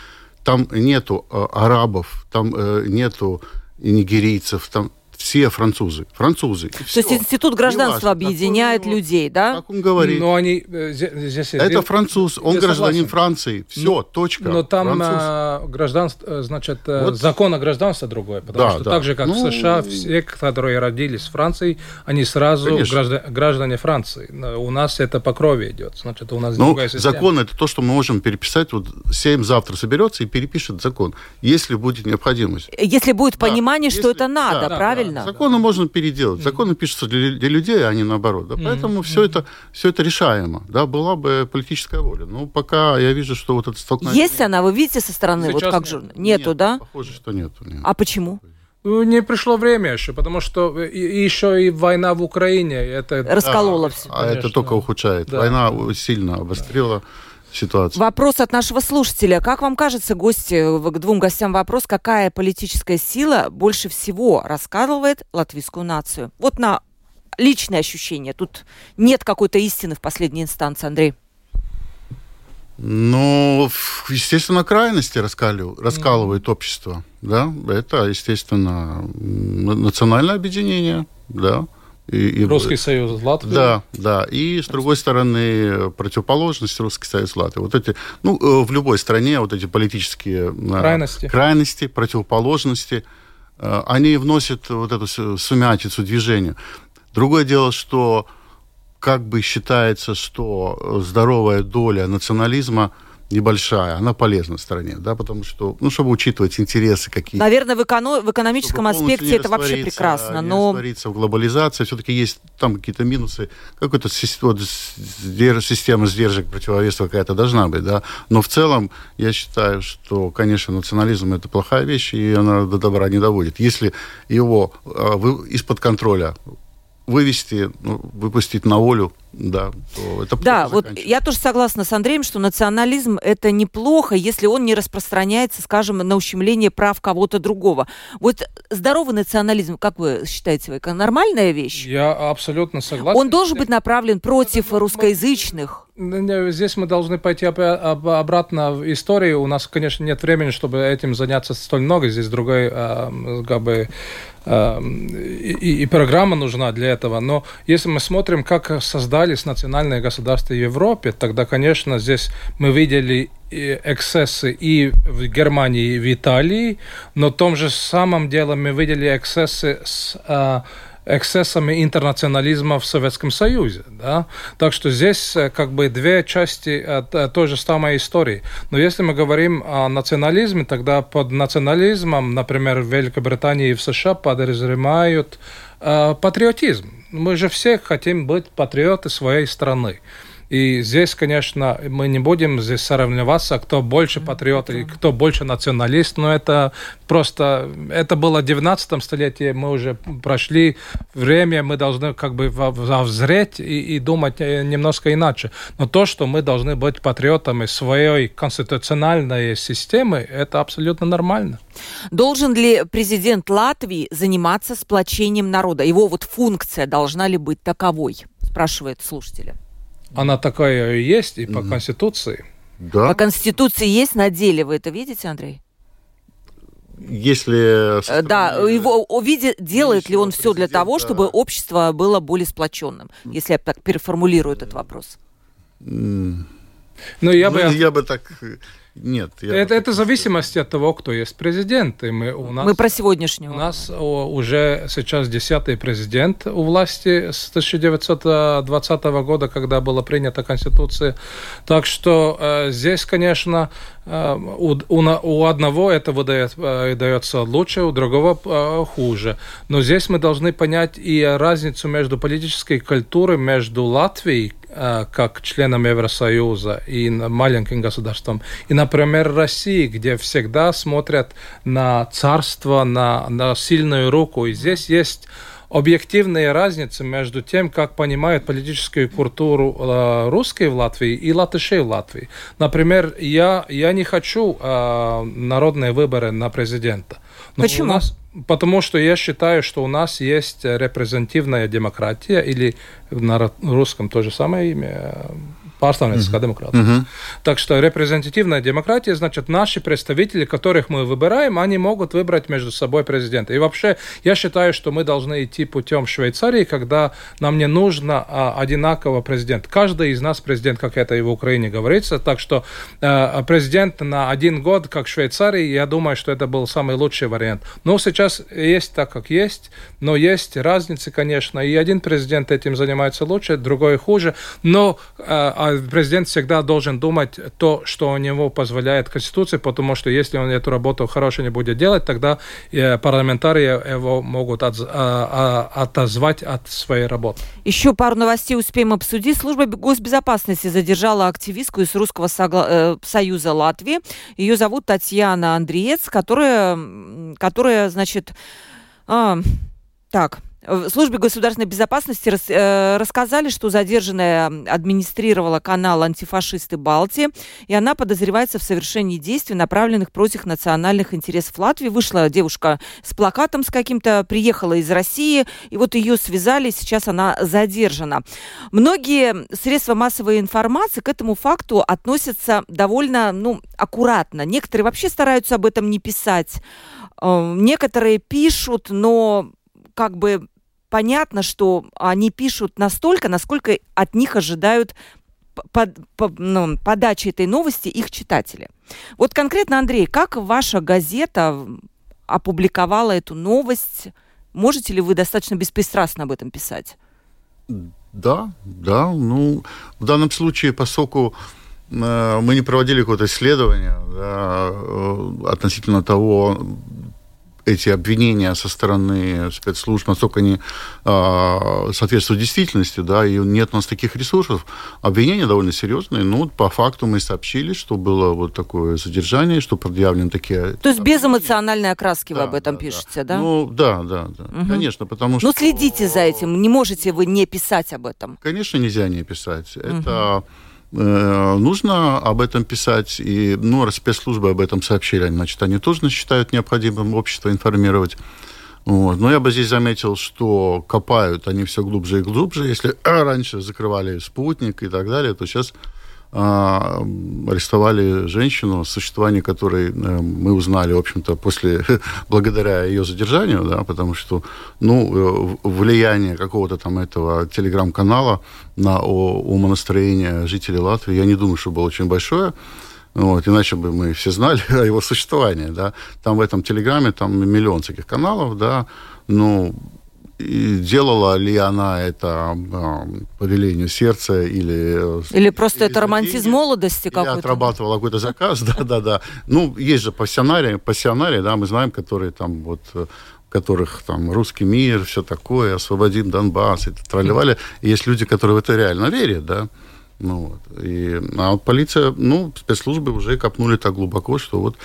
там нету э, арабов, там нету нигерийцев, там все французы. Французы. То все. есть институт гражданства Неважно, объединяет какой, людей, да? Как он говорит. Но они э, здесь... Это француз, он гражданин согласен. Франции. Все, но, точка. Но там а, гражданство, э, значит, вот. закон о гражданстве другой. Потому да, что да. так же, как ну, в США, все, которые родились в Франции, они сразу граждане, граждане Франции. У нас это по крови идет. Значит, у нас ну, другая система. Закон это то, что мы можем переписать. Вот Сейм завтра соберется и перепишет закон, если будет необходимость. Если будет да. понимание, если, что это надо, да, правильно? Правильно. Законы можно переделать. Законы пишутся для, для людей, а не наоборот. Да? Поэтому все, это, все это решаемо. Да? Была бы политическая воля. Но пока я вижу, что вот это столкновение... Есть она, вы видите со стороны, Сейчас вот как нет. же? Нету, нет, да? Похоже, что нету. Нет. А почему? Ну, не пришло время еще, потому что и, еще и война в Украине это расколола а, все. А это только ухудшает. Да. Война сильно обострила ситуации. Вопрос от нашего слушателя. Как вам кажется, гости, к двум гостям вопрос, какая политическая сила больше всего раскалывает латвийскую нацию? Вот на личное ощущение. Тут нет какой-то истины в последней инстанции, Андрей. Ну, естественно, крайности раскаливают, раскалывают mm. общество. Да? Это, естественно, национальное объединение. Да? И, и, Русский Союз Латвии. Да, да. И, с другой стороны, противоположность Русский Союз Латвии. Вот эти, ну, э, в любой стране вот эти политические э, крайности, крайности противоположности, э, они вносят вот эту сумятицу движению. Другое дело, что как бы считается, что здоровая доля национализма – небольшая, она полезна стране, да, потому что, ну, чтобы учитывать интересы какие Наверное, в, эконо- в экономическом аспекте это вообще прекрасно, но... раствориться в глобализации, все-таки есть там какие-то минусы, какая-то система сдержек, противовеса какая-то должна быть, да, но в целом я считаю, что, конечно, национализм это плохая вещь, и она до добра не доводит. Если его э, из-под контроля вывести, ну, выпустить на волю, да, то это Да, вот я тоже согласна с Андреем, что национализм это неплохо, если он не распространяется, скажем, на ущемление прав кого-то другого. Вот здоровый национализм, как вы считаете, это нормальная вещь? Я абсолютно согласен. Он должен быть направлен против русскоязычных? Здесь мы должны пойти обратно в историю. У нас, конечно, нет времени, чтобы этим заняться столь много. Здесь другой, а, как бы, а, и, и программа нужна для этого. Но если мы смотрим, как создались национальные государства в Европе, тогда, конечно, здесь мы видели эксцессы и в Германии, и в Италии, но в том же самом деле мы видели эксцессы с а, эксцессами интернационализма в Советском Союзе. Да? Так что здесь э, как бы две части э, той же самой истории. Но если мы говорим о национализме, тогда под национализмом, например, в Великобритании и в США подразумевают э, патриотизм. Мы же все хотим быть патриоты своей страны. И здесь, конечно, мы не будем здесь соревноваться, кто больше патриот и кто больше националист, но это просто, это было в 19 столетии, мы уже прошли время, мы должны как бы взреть и, и думать э, немножко иначе. Но то, что мы должны быть патриотами своей конституциональной системы, это абсолютно нормально. Должен ли президент Латвии заниматься сплочением народа? Его вот функция должна ли быть таковой? Спрашивает слушателя. Она такая и есть и по mm Конституции. Да. По Конституции есть на деле, вы это видите, Андрей? Если... Э, да, его увидит, делает ли он все для того, чтобы общество было более сплоченным, если я так переформулирую этот вопрос? Ну, я бы... Ну, я бы так нет. это, это зависимость от того, кто есть президент. И мы, у нас, мы про сегодняшнего. У нас уже сейчас десятый президент у власти с 1920 года, когда была принята Конституция. Так что э, здесь, конечно, э, у, у, у одного это выдает, э, дается лучше, у другого э, хуже. Но здесь мы должны понять и разницу между политической культурой между Латвией, как членам Евросоюза и маленьким государством. И, например, России, где всегда смотрят на царство, на, на сильную руку. И здесь есть объективные разницы между тем, как понимают политическую культуру э, русские в Латвии и латышей в Латвии. Например, я, я не хочу э, народные выборы на президента. Но Почему? У нас, потому что я считаю, что у нас есть репрезентативная демократия, или на русском то же самое имя, Pārstāvnieciskā демократия. Uh-huh. Так что репрезентативная демократия, значит, наши представители, которых мы выбираем, они могут выбрать между собой президента. И вообще, я считаю, что мы должны идти путем Швейцарии, когда нам не нужно а, одинаково президент. Каждый из нас президент, как это и в Украине говорится. Так что а, президент на один год, как в Швейцарии, я думаю, что это был самый лучший вариант. Но сейчас есть так, как есть, но есть разницы, конечно, и один президент этим занимается лучше, другой хуже. Но а президент всегда должен думать то, что у него позволяет Конституция, потому что если он эту работу хорошо не будет делать, тогда э, парламентарии его могут от, а, а, отозвать от своей работы. Еще пару новостей успеем обсудить. Служба госбезопасности задержала активистку из Русского э, Союза Латвии. Ее зовут Татьяна Андреец, которая, которая значит, а, так, В службе государственной безопасности рас, э, рассказали, что задержанная администрировала канал «Антифашисты Балтии», и она подозревается в совершении действий, направленных против национальных интересов Латвии. Вышла девушка с плакатом с каким-то, приехала из России, и вот ее связали, сейчас она задержана. Многие средства массовой информации к этому факту относятся довольно ну, аккуратно. Некоторые вообще стараются об этом не писать. Э, некоторые пишут, но как бы понятно, что они пишут настолько, насколько от них ожидают под, под, ну, подачи этой новости их читатели. Вот конкретно, Андрей, как ваша газета опубликовала эту новость? Можете ли вы достаточно беспристрастно об этом писать? Да, да. Ну, в данном случае, поскольку э, мы не проводили какое-то исследование да, э, относительно того, эти обвинения со стороны спецслужб, насколько они э, соответствуют действительности, да, и нет у нас таких ресурсов. Обвинения довольно серьезные, но вот по факту мы сообщили, что было вот такое задержание, что предъявлены такие... То есть без эмоциональной окраски да, вы об этом да, пишете, да? да? Ну, да, да, да, угу. конечно, потому что... Ну, следите за этим, не можете вы не писать об этом. Конечно, нельзя не писать. Угу. Это нужно об этом писать, и ну, спецслужбы об этом сообщили, значит, они тоже считают необходимым общество информировать. Вот. Но я бы здесь заметил, что копают они все глубже и глубже. Если раньше закрывали спутник и так далее, то сейчас арестовали женщину, существование которой э, мы узнали, в общем-то, после, благодаря ее задержанию, да, потому что, ну, э, влияние какого-то там этого телеграм-канала на умонастроение жителей Латвии, я не думаю, что было очень большое. Вот, иначе бы мы все знали о его существовании, да. Там в этом телеграме, там миллион таких каналов, да, ну, и делала ли она это по велению сердца или... Э, или просто или это романтизм деньги, молодости какой-то. Или отрабатывала какой-то заказ, да-да-да. Ну, есть же пассионарии, пассионарии, да, мы знаем, которые там вот э, которых там русский мир, все такое, освободим Донбасс, это тролливали. И есть люди, которые в это реально верят, да. Ну, вот. И, а вот полиция, ну, спецслужбы уже копнули так глубоко, что вот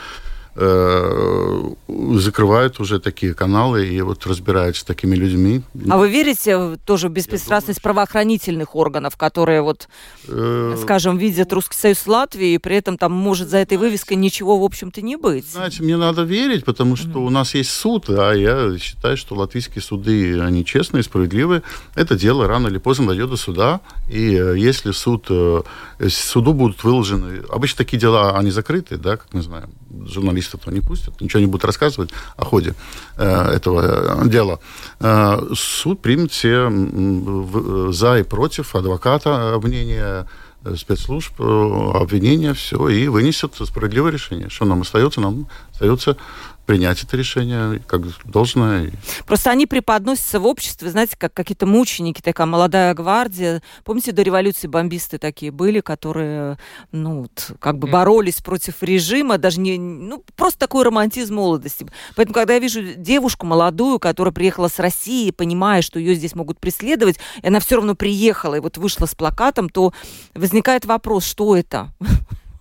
закрывают уже такие каналы и вот разбираются с такими людьми. А вы верите тоже в беспристрастность думаю, правоохранительных органов, которые вот, э... скажем, видят Русский Союз Латвии, и при этом там может за этой вывеской ничего, в общем-то, не быть? Знаете, мне надо верить, потому что mm-hmm. у нас есть суд, а я считаю, что латвийские суды, они честные, справедливые. Это дело рано или поздно дойдет до суда, и э, если суд, э, суду будут выложены... Обычно такие дела, они закрыты, да, как мы знаем, журналистов не пустят, ничего не будут рассказывать о ходе э, этого дела. Э, суд примет все э, за и против адвоката мнения э, спецслужб, э, обвинения, все, и вынесет справедливое решение. Что нам остается? Нам остается принять это решение как должное. Просто они преподносятся в обществе, знаете, как какие-то мученики, такая молодая гвардия. Помните, до революции бомбисты такие были, которые, ну, как бы боролись против режима, даже не, ну, просто такой романтизм молодости. Поэтому, когда я вижу девушку молодую, которая приехала с России, понимая, что ее здесь могут преследовать, и она все равно приехала и вот вышла с плакатом, то возникает вопрос, что это?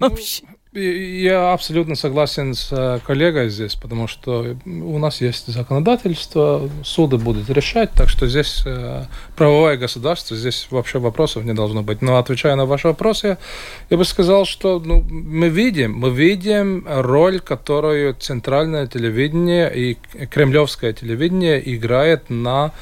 Ну, Вообще. Я абсолютно согласен с э, коллегой здесь, потому что у нас есть законодательство, суды будут решать, так что здесь э, правовое государство, здесь вообще вопросов не должно быть. Но отвечая на ваш вопрос, я, я бы сказал, что ну, мы видим, мы видим роль, которую центральное телевидение и кремлевское телевидение играет на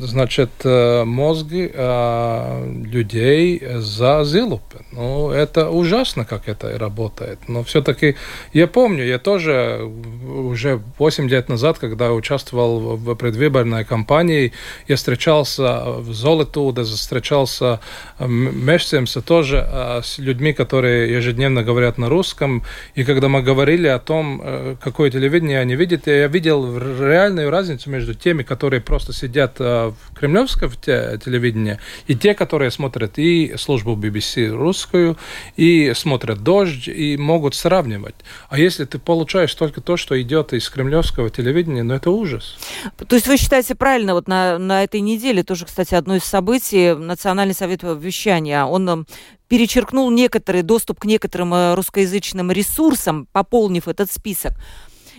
значит, э, мозги э, людей за Зилупе. Ну, это ужасно, как это работает. Но все-таки я помню, я тоже уже 8 лет назад, когда участвовал в предвыборной кампании, я встречался в Золотуде, встречался месяцемся тоже э, с людьми, которые ежедневно говорят на русском. И когда мы говорили о том, какое телевидение они видят, я видел реальную разницу между теми, которые просто сидят в кремлевском телевидении, и те, которые смотрят и службу BBC русскую, и смотрят «Дождь», и могут сравнивать. А если ты получаешь только то, что идет из кремлевского телевидения, ну это ужас. То есть вы считаете правильно, вот на, на этой неделе тоже, кстати, одно из событий, Национальный совет вещания, он э, перечеркнул некоторый доступ к некоторым э, русскоязычным ресурсам, пополнив этот список.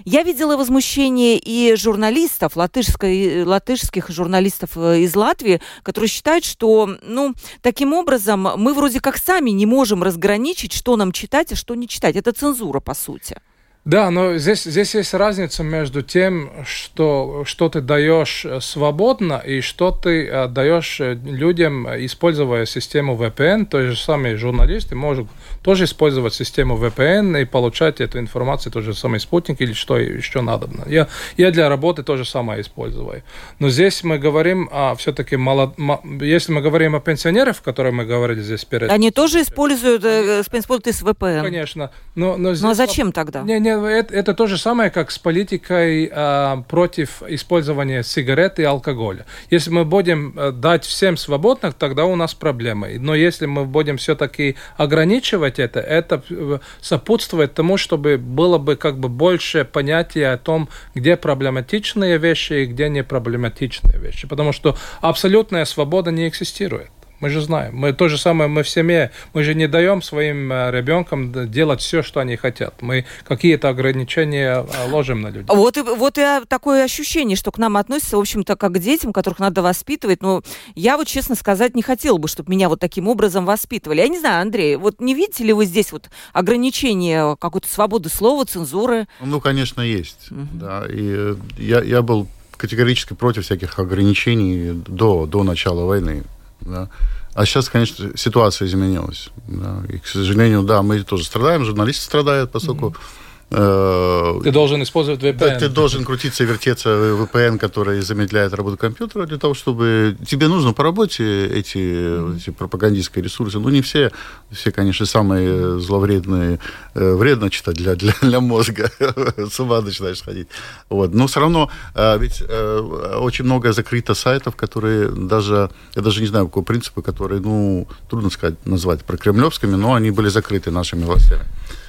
Я видела возмущение и журналистов, латышской, латышских журналистов э, из Латвии, которые считают, что, ну, таким образом мы вроде как сами не можем разграничить, что нам читать, а что не читать. Это цензура, по сути. Да, но здесь, здесь есть разница между тем, что, что ты даешь э, свободно и что ты э, даешь э, людям, используя систему VPN. То же самые журналисты могут тоже использовать систему VPN и получать эту информацию, тот же самый спутник или что еще надо. Я, я для работы то же самое использую. Но здесь мы говорим о все-таки молод... Если мы говорим о пенсионерах, которые мы говорили здесь перед... Они тоже используют, используют из VPN? Конечно. Но, но, здесь... но зачем тогда? Не, не, это, это то же самое, как с политикой э, против использования сигарет и алкоголя. Если мы будем э, дать всем свободных, тогда у нас проблемы. Но если мы будем все-таки ограничивать это, это э, сопутствует тому, чтобы было бы как бы больше понятия о том, где проблематичные вещи и где не проблематичные вещи. Потому что абсолютная свобода не экзистирует. Мы же знаем. Мы то же самое, мы в семье, мы же не даем своим э, ребенкам делать все, что они хотят. Мы какие-то ограничения э, ложим на людей. Вот и, вот и такое ощущение, что к нам относятся, в общем-то, как к детям, которых надо воспитывать. Но я вот, честно сказать, не хотела бы, чтобы меня вот таким образом воспитывали. Я не знаю, Андрей, вот не видите ли вы здесь вот ограничения какой-то свободы слова, цензуры? Ну, конечно, есть. Угу. Да, и э, я, я был категорически против всяких ограничений до, до начала войны. Да. А сейчас, конечно, ситуация изменилась. Да. И, к сожалению, да, мы тоже страдаем, журналисты страдают, поскольку mm-hmm ты должен использовать VPN. Да, ты должен крутиться, вертеться в VPN, который замедляет работу компьютера для того, чтобы... Тебе нужно по работе эти, mm-hmm. эти пропагандистские ресурсы. Ну, не все. Все, конечно, самые зловредные. Э, вредно читать для, для, для мозга. С ума начинаешь ходить. Вот. Но все равно э, ведь очень много закрыто сайтов, которые даже... Я даже не знаю, какого принципа, которые, ну, трудно сказать, назвать прокремлевскими, но они были закрыты нашими властями.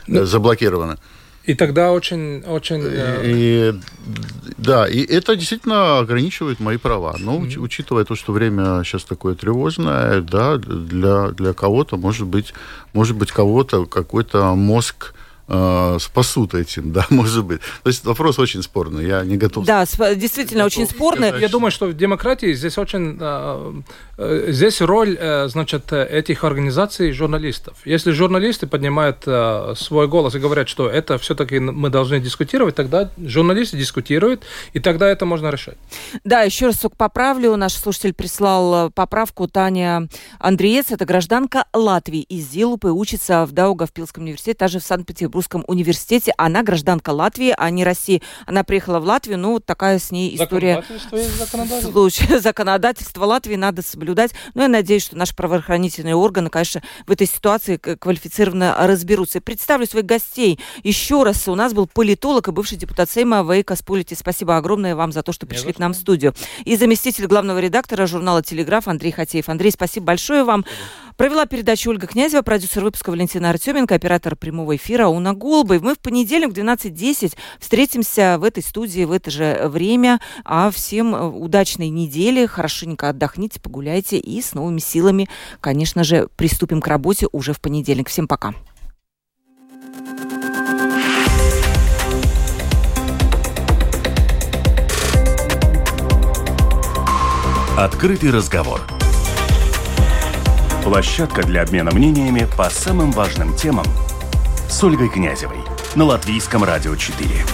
Ну, заблокированы. И тогда очень, очень. И, да, и это действительно ограничивает мои права. Но mm-hmm. учитывая то, что время сейчас такое тревожное, да, для для кого-то может быть, может быть кого-то какой-то мозг э, спасут этим, да, может быть. То есть вопрос очень спорный, я не готов... Да, действительно очень спорный. Я думаю, что в демократии здесь очень... Э, э, здесь роль, значит, этих организаций журналистов. Если журналисты поднимают свой голос и говорят, что это все-таки мы должны дискутировать, тогда журналисты дискутируют, и тогда это можно решать. Да, еще раз поправлю. Наш слушатель прислал поправку Таня Андреец. Это гражданка Латвии из Зилупы, учится в Даугавпилском университете, даже в Санкт-Петербурге Петербургском университете. Она гражданка Латвии, а не России. Она приехала в Латвию, ну, такая с ней история. Законодательство, законодательство Латвии надо соблюдать. Ну, я надеюсь, что наши правоохранительные органы, конечно, в этой ситуации квалифицированно разберутся. представлю своих гостей. Еще раз, у нас был политолог и бывший депутат Сейма Вейка Спулити. Спасибо огромное вам за то, что пришли к нам в студию. И заместитель главного редактора журнала «Телеграф» Андрей Хатеев. Андрей, спасибо большое вам. Провела передачу Ольга Князева, продюсер выпуска Валентина Артеменко, оператор прямого эфира Уна Голубой. Мы в понедельник в 12.10 встретимся в этой студии в это же время. А всем э, удачной недели, хорошенько отдохните, погуляйте и с новыми силами, конечно же, приступим к работе уже в понедельник. Всем пока. Открытый разговор. Площадка для обмена мнениями по самым важным темам с Ольгой Князевой на Латвийском радио 4.